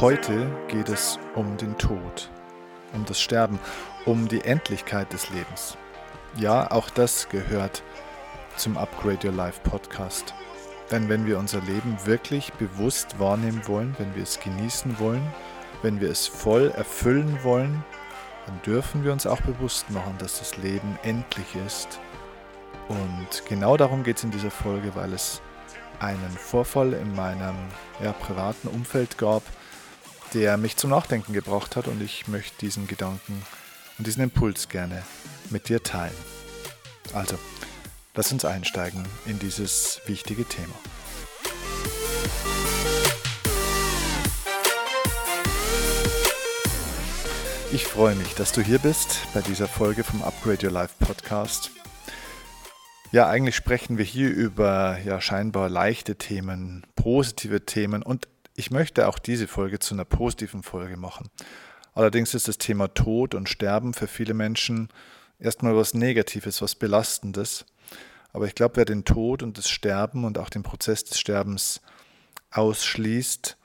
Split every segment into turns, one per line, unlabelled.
Heute geht es um den Tod, um das Sterben, um die Endlichkeit des Lebens. Ja, auch das gehört zum Upgrade Your Life Podcast. Denn wenn wir unser Leben wirklich bewusst wahrnehmen wollen, wenn wir es genießen wollen, wenn wir es voll erfüllen wollen, dann dürfen wir uns auch bewusst machen, dass das Leben endlich ist. Und genau darum geht es in dieser Folge, weil es einen Vorfall in meinem ja, privaten Umfeld gab, der mich zum Nachdenken gebracht hat und ich möchte diesen Gedanken und diesen Impuls gerne mit dir teilen. Also, lass uns einsteigen in dieses wichtige Thema. Ich freue mich, dass du hier bist bei dieser Folge vom Upgrade Your Life Podcast. Ja, eigentlich sprechen wir hier über ja scheinbar leichte Themen, positive Themen und ich möchte auch diese Folge zu einer positiven Folge machen. Allerdings ist das Thema Tod und Sterben für viele Menschen erstmal was Negatives, was Belastendes. Aber ich glaube, wer den Tod und das Sterben und auch den Prozess des Sterbens ausschließt,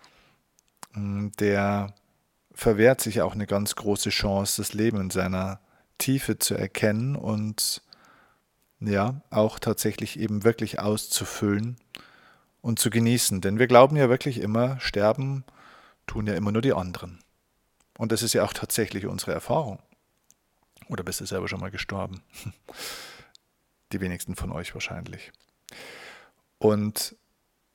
mm, der verwehrt sich auch eine ganz große Chance, das Leben in seiner Tiefe zu erkennen und ja, auch tatsächlich eben wirklich auszufüllen und zu genießen. Denn wir glauben ja wirklich immer, sterben tun ja immer nur die anderen. Und das ist ja auch tatsächlich unsere Erfahrung. Oder bist du selber schon mal gestorben? Die wenigsten von euch wahrscheinlich. Und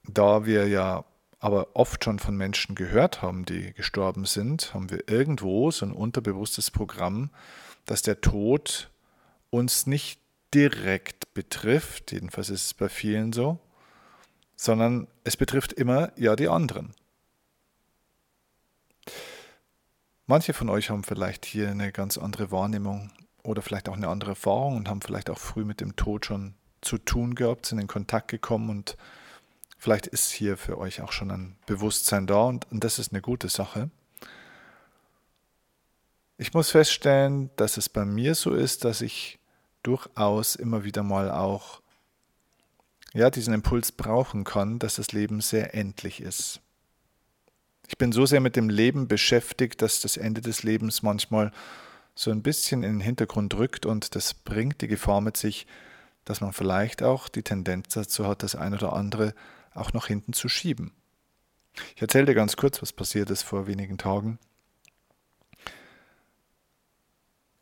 da wir ja aber oft schon von Menschen gehört haben, die gestorben sind, haben wir irgendwo so ein unterbewusstes Programm, dass der Tod uns nicht direkt betrifft, jedenfalls ist es bei vielen so, sondern es betrifft immer ja die anderen. Manche von euch haben vielleicht hier eine ganz andere Wahrnehmung oder vielleicht auch eine andere Erfahrung und haben vielleicht auch früh mit dem Tod schon zu tun gehabt, sind in Kontakt gekommen und vielleicht ist hier für euch auch schon ein Bewusstsein da und, und das ist eine gute Sache. Ich muss feststellen, dass es bei mir so ist, dass ich durchaus immer wieder mal auch ja, diesen Impuls brauchen kann, dass das Leben sehr endlich ist. Ich bin so sehr mit dem Leben beschäftigt, dass das Ende des Lebens manchmal so ein bisschen in den Hintergrund rückt und das bringt die Gefahr mit sich, dass man vielleicht auch die Tendenz dazu hat, das ein oder andere auch nach hinten zu schieben. Ich erzähle dir ganz kurz, was passiert ist vor wenigen Tagen.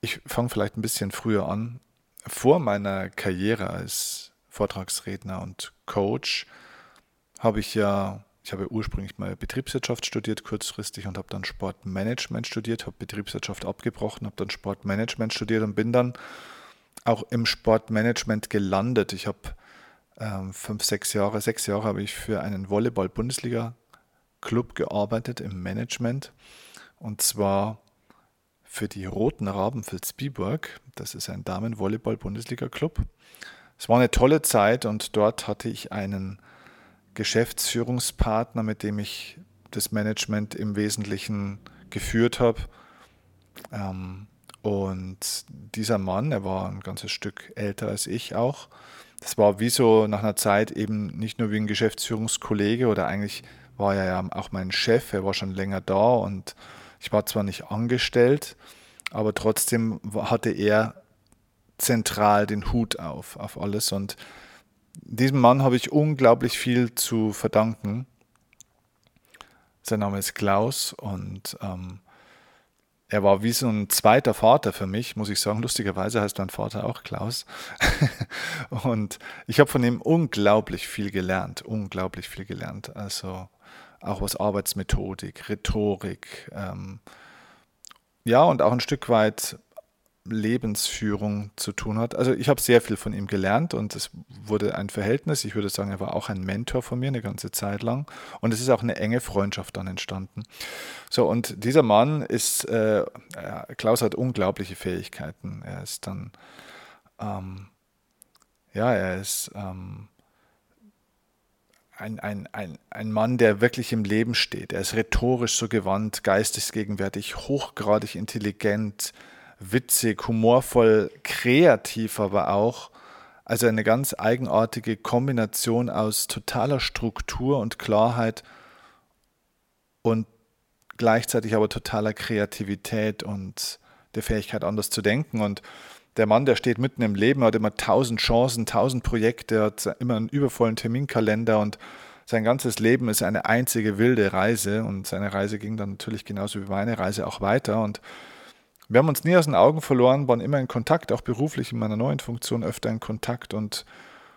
Ich fange vielleicht ein bisschen früher an. Vor meiner Karriere als Vortragsredner und Coach, habe ich ja, ich habe ursprünglich mal Betriebswirtschaft studiert, kurzfristig, und habe dann Sportmanagement studiert, habe Betriebswirtschaft abgebrochen, habe dann Sportmanagement studiert und bin dann auch im Sportmanagement gelandet. Ich habe ähm, fünf, sechs Jahre, sechs Jahre habe ich für einen Volleyball-Bundesliga-Club gearbeitet im Management. Und zwar für die Roten Raben Vilsbiburg. Das ist ein Damen-Volleyball-Bundesliga-Club. Es war eine tolle Zeit und dort hatte ich einen Geschäftsführungspartner, mit dem ich das Management im Wesentlichen geführt habe. Ähm, und dieser Mann, er war ein ganzes Stück älter als ich auch. Das war wie so nach einer Zeit eben nicht nur wie ein Geschäftsführungskollege oder eigentlich war er ja auch mein Chef, er war schon länger da und ich war zwar nicht angestellt, aber trotzdem hatte er zentral den Hut auf, auf alles. Und diesem Mann habe ich unglaublich viel zu verdanken. Sein Name ist Klaus und ähm, er war wie so ein zweiter Vater für mich, muss ich sagen. Lustigerweise heißt mein Vater auch Klaus. und ich habe von ihm unglaublich viel gelernt, unglaublich viel gelernt. Also auch was Arbeitsmethodik, Rhetorik, ähm, ja, und auch ein Stück weit Lebensführung zu tun hat. Also ich habe sehr viel von ihm gelernt und es wurde ein Verhältnis. Ich würde sagen, er war auch ein Mentor von mir eine ganze Zeit lang und es ist auch eine enge Freundschaft dann entstanden. So und dieser Mann ist, äh, Klaus hat unglaubliche Fähigkeiten. Er ist dann, ähm, ja, er ist ähm, ein, ein, ein, ein Mann, der wirklich im Leben steht. Er ist rhetorisch so gewandt, geistesgegenwärtig, hochgradig intelligent, witzig, humorvoll, kreativ aber auch. Also eine ganz eigenartige Kombination aus totaler Struktur und Klarheit und gleichzeitig aber totaler Kreativität und der Fähigkeit, anders zu denken. Und der Mann, der steht mitten im Leben, hat immer tausend Chancen, tausend Projekte, hat immer einen übervollen Terminkalender und sein ganzes Leben ist eine einzige wilde Reise und seine Reise ging dann natürlich genauso wie meine Reise auch weiter und wir haben uns nie aus den Augen verloren, waren immer in Kontakt, auch beruflich in meiner neuen Funktion öfter in Kontakt und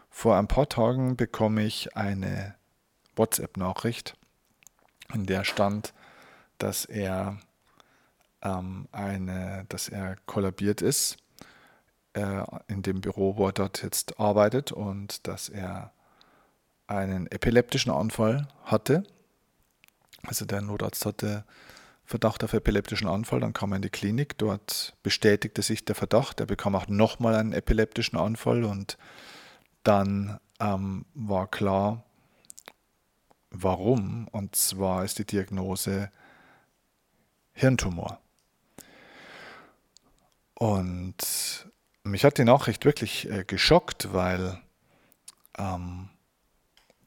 vor ein paar Tagen bekomme ich eine WhatsApp-Nachricht, in der stand, dass er ähm, eine, dass er kollabiert ist äh, in dem Büro, wo er dort jetzt arbeitet und dass er einen epileptischen Anfall hatte. Also der Notarzt hatte Verdacht auf epileptischen Anfall, dann kam er in die Klinik, dort bestätigte sich der Verdacht, er bekam auch nochmal einen epileptischen Anfall und dann ähm, war klar, warum, und zwar ist die Diagnose Hirntumor. Und mich hat die Nachricht wirklich äh, geschockt, weil ähm,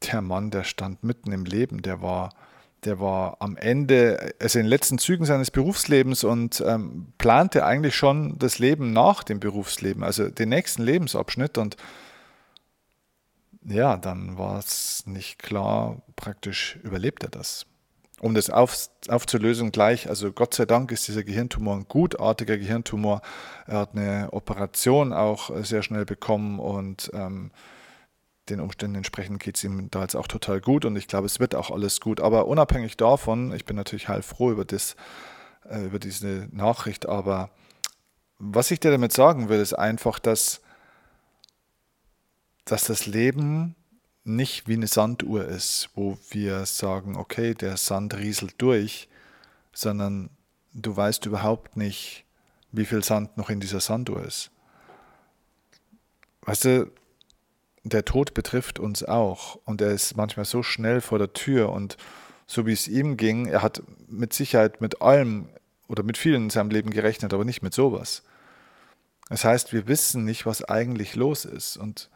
der Mann, der stand mitten im Leben, der war, der war am Ende, also in den letzten Zügen seines Berufslebens und ähm, plante eigentlich schon das Leben nach dem Berufsleben, also den nächsten Lebensabschnitt. Und ja, dann war es nicht klar, praktisch überlebt er das. Um das auf, aufzulösen gleich, also Gott sei Dank ist dieser Gehirntumor ein gutartiger Gehirntumor. Er hat eine Operation auch sehr schnell bekommen und ähm, den Umständen entsprechend geht es ihm da jetzt auch total gut und ich glaube, es wird auch alles gut. Aber unabhängig davon, ich bin natürlich heilfroh über, das, äh, über diese Nachricht, aber was ich dir damit sagen will, ist einfach, dass, dass das Leben nicht wie eine Sanduhr ist, wo wir sagen, okay, der Sand rieselt durch, sondern du weißt überhaupt nicht, wie viel Sand noch in dieser Sanduhr ist. Weißt du, der Tod betrifft uns auch und er ist manchmal so schnell vor der Tür und so wie es ihm ging, er hat mit Sicherheit mit allem oder mit vielen in seinem Leben gerechnet, aber nicht mit sowas. Das heißt, wir wissen nicht, was eigentlich los ist und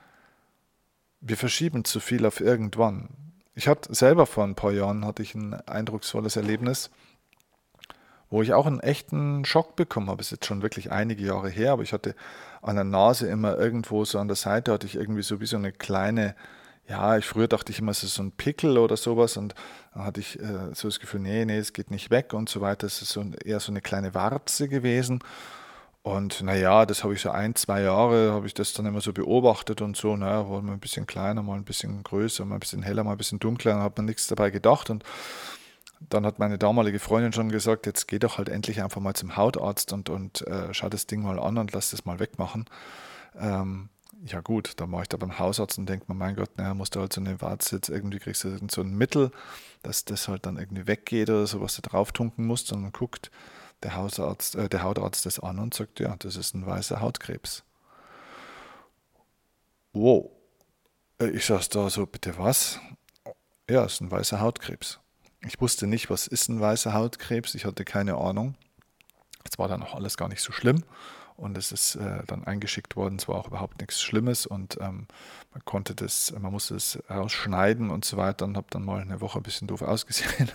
wir verschieben zu viel auf irgendwann. Ich hatte selber vor ein paar Jahren hatte ich ein eindrucksvolles Erlebnis wo ich auch einen echten Schock bekommen habe. Ist jetzt schon wirklich einige Jahre her, aber ich hatte an der Nase immer irgendwo so an der Seite hatte ich irgendwie so wie so eine kleine, ja, ich früher dachte ich immer, es ist so ein Pickel oder sowas und dann hatte ich äh, so das Gefühl, nee, nee, es geht nicht weg und so weiter. Es ist so, eher so eine kleine Warze gewesen. Und naja, das habe ich so ein, zwei Jahre, habe ich das dann immer so beobachtet und so, naja, war mal ein bisschen kleiner, mal ein bisschen größer, mal ein bisschen heller, mal ein bisschen dunkler, dann hat man nichts dabei gedacht und dann hat meine damalige Freundin schon gesagt, jetzt geh doch halt endlich einfach mal zum Hautarzt und, und äh, schau das Ding mal an und lass das mal wegmachen. Ähm, ja gut, dann war ich da beim Hausarzt und denke mir, mein Gott, naja, musst du halt so eine Warze jetzt irgendwie kriegst du so ein Mittel, dass das halt dann irgendwie weggeht oder so, was du drauf tunken musst. Und dann guckt der Hausarzt, äh, der Hautarzt das an und sagt, ja, das ist ein weißer Hautkrebs. Wow. Äh, ich saß da so, bitte was? Ja, es ist ein weißer Hautkrebs. Ich wusste nicht, was ist ein weißer Hautkrebs. Ich hatte keine Ahnung. Es war dann auch alles gar nicht so schlimm. Und es ist äh, dann eingeschickt worden. Es war auch überhaupt nichts Schlimmes und ähm, man konnte das, man musste es rausschneiden und so weiter und habe dann mal eine Woche ein bisschen doof ausgesehen.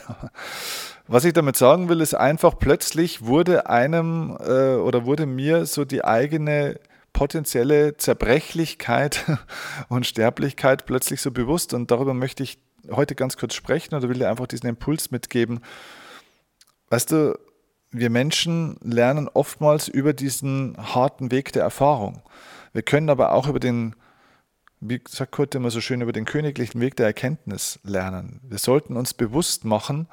Was ich damit sagen will, ist einfach, plötzlich wurde einem äh, oder wurde mir so die eigene potenzielle Zerbrechlichkeit und Sterblichkeit plötzlich so bewusst und darüber möchte ich heute ganz kurz sprechen oder will dir einfach diesen Impuls mitgeben. Weißt du, wir Menschen lernen oftmals über diesen harten Weg der Erfahrung. Wir können aber auch über den, wie sagt Kurt immer so schön, über den königlichen Weg der Erkenntnis lernen. Wir sollten uns bewusst machen,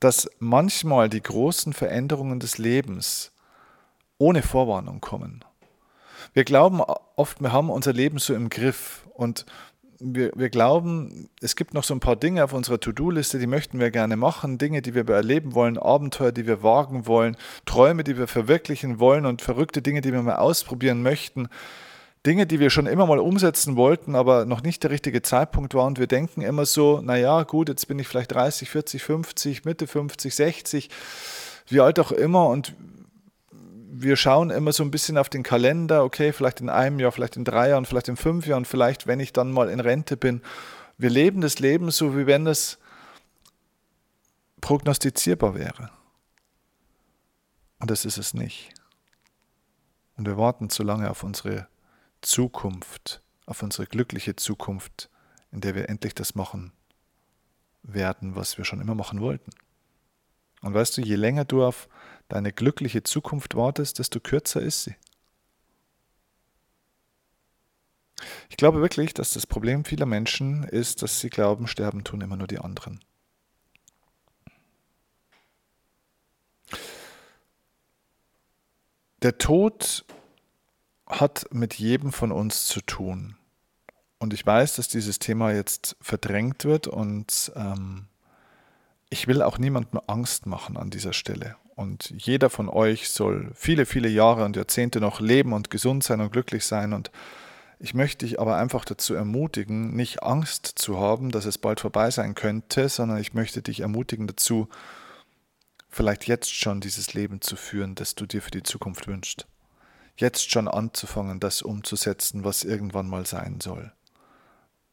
dass manchmal die großen Veränderungen des Lebens ohne Vorwarnung kommen. Wir glauben oft, wir haben unser Leben so im Griff und wir, wir glauben, es gibt noch so ein paar Dinge auf unserer To-Do-Liste, die möchten wir gerne machen, Dinge, die wir erleben wollen, Abenteuer, die wir wagen wollen, Träume, die wir verwirklichen wollen und verrückte Dinge, die wir mal ausprobieren möchten. Dinge, die wir schon immer mal umsetzen wollten, aber noch nicht der richtige Zeitpunkt war. Und wir denken immer so, naja, gut, jetzt bin ich vielleicht 30, 40, 50, Mitte 50, 60, wie alt auch immer. Und wir schauen immer so ein bisschen auf den Kalender, okay, vielleicht in einem Jahr, vielleicht in drei Jahren, vielleicht in fünf Jahren, vielleicht wenn ich dann mal in Rente bin. Wir leben das Leben so, wie wenn es prognostizierbar wäre. Und das ist es nicht. Und wir warten zu lange auf unsere Zukunft, auf unsere glückliche Zukunft, in der wir endlich das machen werden, was wir schon immer machen wollten. Und weißt du, je länger du auf deine glückliche Zukunft wartest, desto kürzer ist sie. Ich glaube wirklich, dass das Problem vieler Menschen ist, dass sie glauben, sterben tun immer nur die anderen. Der Tod hat mit jedem von uns zu tun. Und ich weiß, dass dieses Thema jetzt verdrängt wird und ähm, ich will auch niemandem Angst machen an dieser Stelle. Und jeder von euch soll viele, viele Jahre und Jahrzehnte noch leben und gesund sein und glücklich sein. Und ich möchte dich aber einfach dazu ermutigen, nicht Angst zu haben, dass es bald vorbei sein könnte, sondern ich möchte dich ermutigen dazu, vielleicht jetzt schon dieses Leben zu führen, das du dir für die Zukunft wünschst. Jetzt schon anzufangen, das umzusetzen, was irgendwann mal sein soll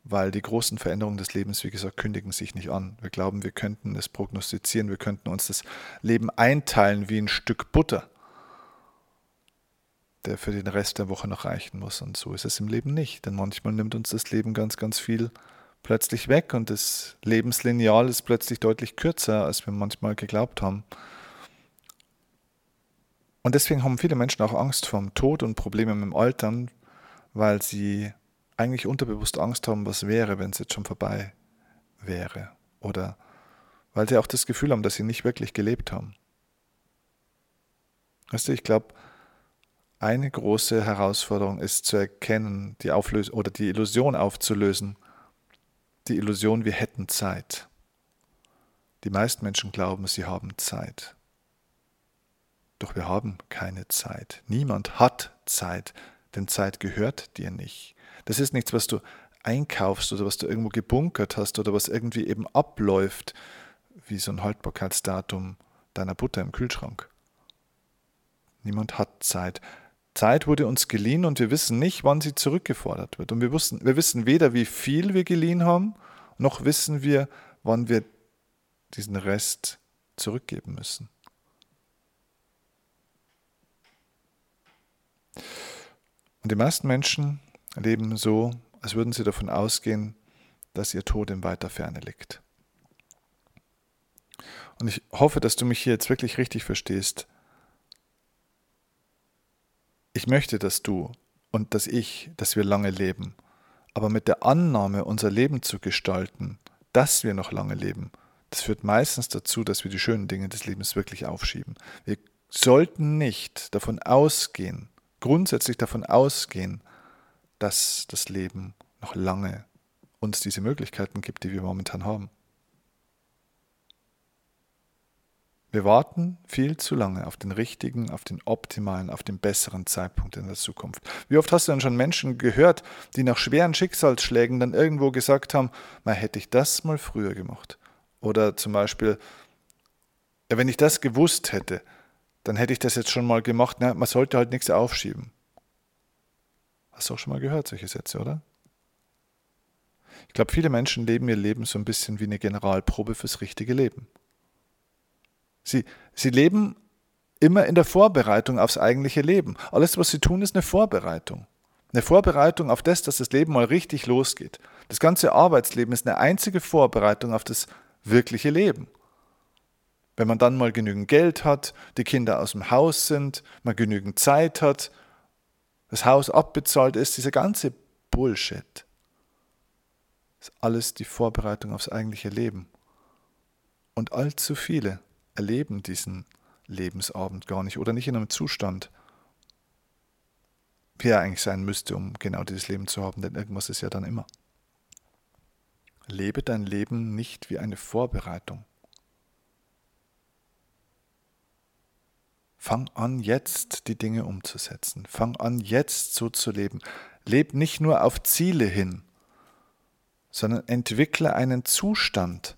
weil die großen Veränderungen des Lebens, wie gesagt, kündigen sich nicht an. Wir glauben, wir könnten es prognostizieren, wir könnten uns das Leben einteilen wie ein Stück Butter, der für den Rest der Woche noch reichen muss. Und so ist es im Leben nicht, denn manchmal nimmt uns das Leben ganz, ganz viel plötzlich weg und das Lebenslineal ist plötzlich deutlich kürzer, als wir manchmal geglaubt haben. Und deswegen haben viele Menschen auch Angst vor dem Tod und Probleme mit dem Altern, weil sie eigentlich unterbewusst Angst haben, was wäre, wenn es jetzt schon vorbei wäre. Oder weil sie auch das Gefühl haben, dass sie nicht wirklich gelebt haben. Weißt du, ich glaube, eine große Herausforderung ist zu erkennen, die Auflösung oder die Illusion aufzulösen. Die Illusion, wir hätten Zeit. Die meisten Menschen glauben, sie haben Zeit. Doch wir haben keine Zeit. Niemand hat Zeit, denn Zeit gehört dir nicht. Das ist nichts, was du einkaufst oder was du irgendwo gebunkert hast oder was irgendwie eben abläuft, wie so ein Haltbarkeitsdatum deiner Butter im Kühlschrank. Niemand hat Zeit. Zeit wurde uns geliehen und wir wissen nicht, wann sie zurückgefordert wird. Und wir wissen, wir wissen weder, wie viel wir geliehen haben, noch wissen wir, wann wir diesen Rest zurückgeben müssen. Und die meisten Menschen leben so, als würden sie davon ausgehen, dass ihr Tod in weiter Ferne liegt. Und ich hoffe, dass du mich hier jetzt wirklich richtig verstehst. Ich möchte, dass du und dass ich, dass wir lange leben. Aber mit der Annahme, unser Leben zu gestalten, dass wir noch lange leben, das führt meistens dazu, dass wir die schönen Dinge des Lebens wirklich aufschieben. Wir sollten nicht davon ausgehen, grundsätzlich davon ausgehen, dass das Leben noch lange uns diese Möglichkeiten gibt, die wir momentan haben. Wir warten viel zu lange auf den richtigen, auf den optimalen, auf den besseren Zeitpunkt in der Zukunft. Wie oft hast du denn schon Menschen gehört, die nach schweren Schicksalsschlägen dann irgendwo gesagt haben, mal hätte ich das mal früher gemacht. Oder zum Beispiel, ja, wenn ich das gewusst hätte, dann hätte ich das jetzt schon mal gemacht. Na, man sollte halt nichts aufschieben. Hast du auch schon mal gehört, solche Sätze, oder? Ich glaube, viele Menschen leben ihr Leben so ein bisschen wie eine Generalprobe fürs richtige Leben. Sie, sie leben immer in der Vorbereitung aufs eigentliche Leben. Alles, was sie tun, ist eine Vorbereitung. Eine Vorbereitung auf das, dass das Leben mal richtig losgeht. Das ganze Arbeitsleben ist eine einzige Vorbereitung auf das wirkliche Leben. Wenn man dann mal genügend Geld hat, die Kinder aus dem Haus sind, man genügend Zeit hat, das Haus abbezahlt ist, dieser ganze Bullshit, ist alles die Vorbereitung aufs eigentliche Leben. Und allzu viele erleben diesen Lebensabend gar nicht oder nicht in einem Zustand, wie er eigentlich sein müsste, um genau dieses Leben zu haben, denn irgendwas ist ja dann immer. Lebe dein Leben nicht wie eine Vorbereitung. Fang an, jetzt die Dinge umzusetzen. Fang an, jetzt so zu leben. Leb nicht nur auf Ziele hin, sondern entwickle einen Zustand,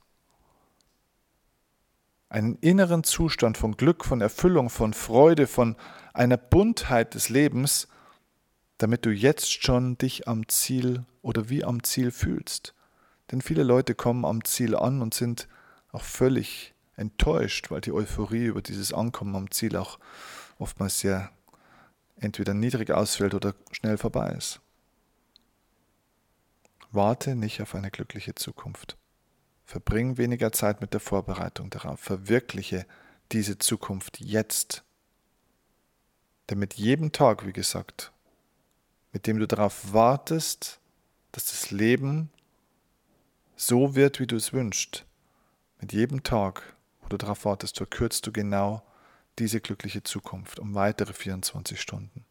einen inneren Zustand von Glück, von Erfüllung, von Freude, von einer Buntheit des Lebens, damit du jetzt schon dich am Ziel oder wie am Ziel fühlst. Denn viele Leute kommen am Ziel an und sind auch völlig enttäuscht, weil die Euphorie über dieses Ankommen am Ziel auch oftmals sehr entweder niedrig ausfällt oder schnell vorbei ist. Warte nicht auf eine glückliche Zukunft. Verbring weniger Zeit mit der Vorbereitung darauf. Verwirkliche diese Zukunft jetzt. Denn mit jedem Tag, wie gesagt, mit dem du darauf wartest, dass das Leben so wird, wie du es wünschst, mit jedem Tag, wo du darauf wartest, verkürzt du genau diese glückliche Zukunft um weitere 24 Stunden.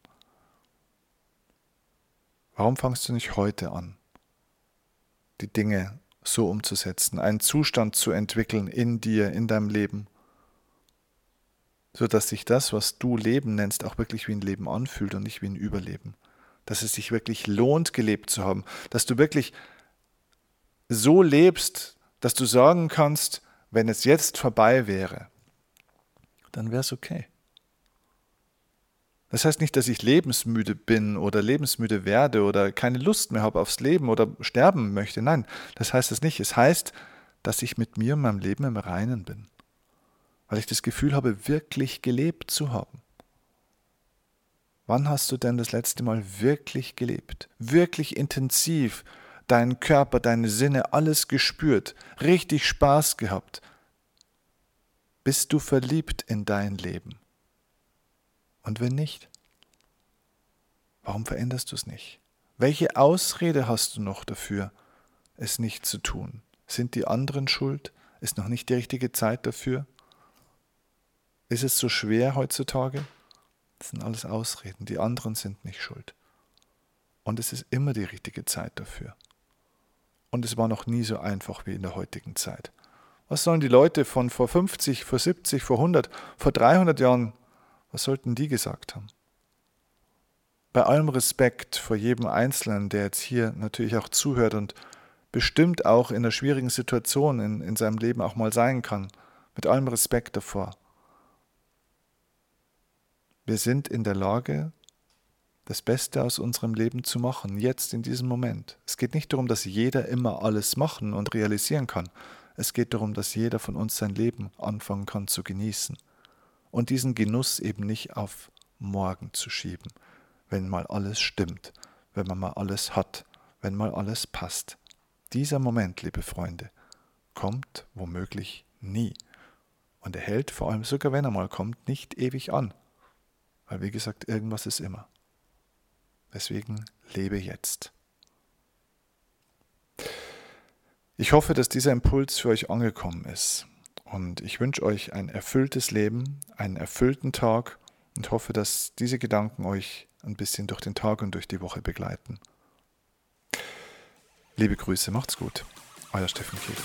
Warum fangst du nicht heute an, die Dinge so umzusetzen, einen Zustand zu entwickeln in dir, in deinem Leben, sodass sich das, was du Leben nennst, auch wirklich wie ein Leben anfühlt und nicht wie ein Überleben. Dass es sich wirklich lohnt, gelebt zu haben, dass du wirklich so lebst, dass du sagen kannst, wenn es jetzt vorbei wäre, dann wäre es okay. Das heißt nicht, dass ich lebensmüde bin oder lebensmüde werde oder keine Lust mehr habe aufs Leben oder sterben möchte. Nein, das heißt es nicht. Es heißt, dass ich mit mir und meinem Leben im Reinen bin. Weil ich das Gefühl habe, wirklich gelebt zu haben. Wann hast du denn das letzte Mal wirklich gelebt? Wirklich intensiv deinen Körper, deine Sinne, alles gespürt, richtig Spaß gehabt? Bist du verliebt in dein Leben? Und wenn nicht, warum veränderst du es nicht? Welche Ausrede hast du noch dafür, es nicht zu tun? Sind die anderen schuld? Ist noch nicht die richtige Zeit dafür? Ist es so schwer heutzutage? Das sind alles Ausreden. Die anderen sind nicht schuld. Und es ist immer die richtige Zeit dafür. Und es war noch nie so einfach wie in der heutigen Zeit. Was sollen die Leute von vor 50, vor 70, vor 100, vor 300 Jahren was sollten die gesagt haben? Bei allem Respekt vor jedem Einzelnen, der jetzt hier natürlich auch zuhört und bestimmt auch in einer schwierigen Situation in, in seinem Leben auch mal sein kann, mit allem Respekt davor. Wir sind in der Lage, das Beste aus unserem Leben zu machen, jetzt in diesem Moment. Es geht nicht darum, dass jeder immer alles machen und realisieren kann. Es geht darum, dass jeder von uns sein Leben anfangen kann zu genießen und diesen Genuss eben nicht auf morgen zu schieben, wenn mal alles stimmt, wenn man mal alles hat, wenn mal alles passt. Dieser Moment, liebe Freunde, kommt womöglich nie. Und er hält vor allem sogar, wenn er mal kommt, nicht ewig an. Weil, wie gesagt, irgendwas ist immer. Deswegen lebe jetzt. Ich hoffe, dass dieser Impuls für euch angekommen ist. Und ich wünsche euch ein erfülltes Leben, einen erfüllten Tag und hoffe, dass diese Gedanken euch ein bisschen durch den Tag und durch die Woche begleiten. Liebe Grüße, macht's gut. Euer Steffen Kiel.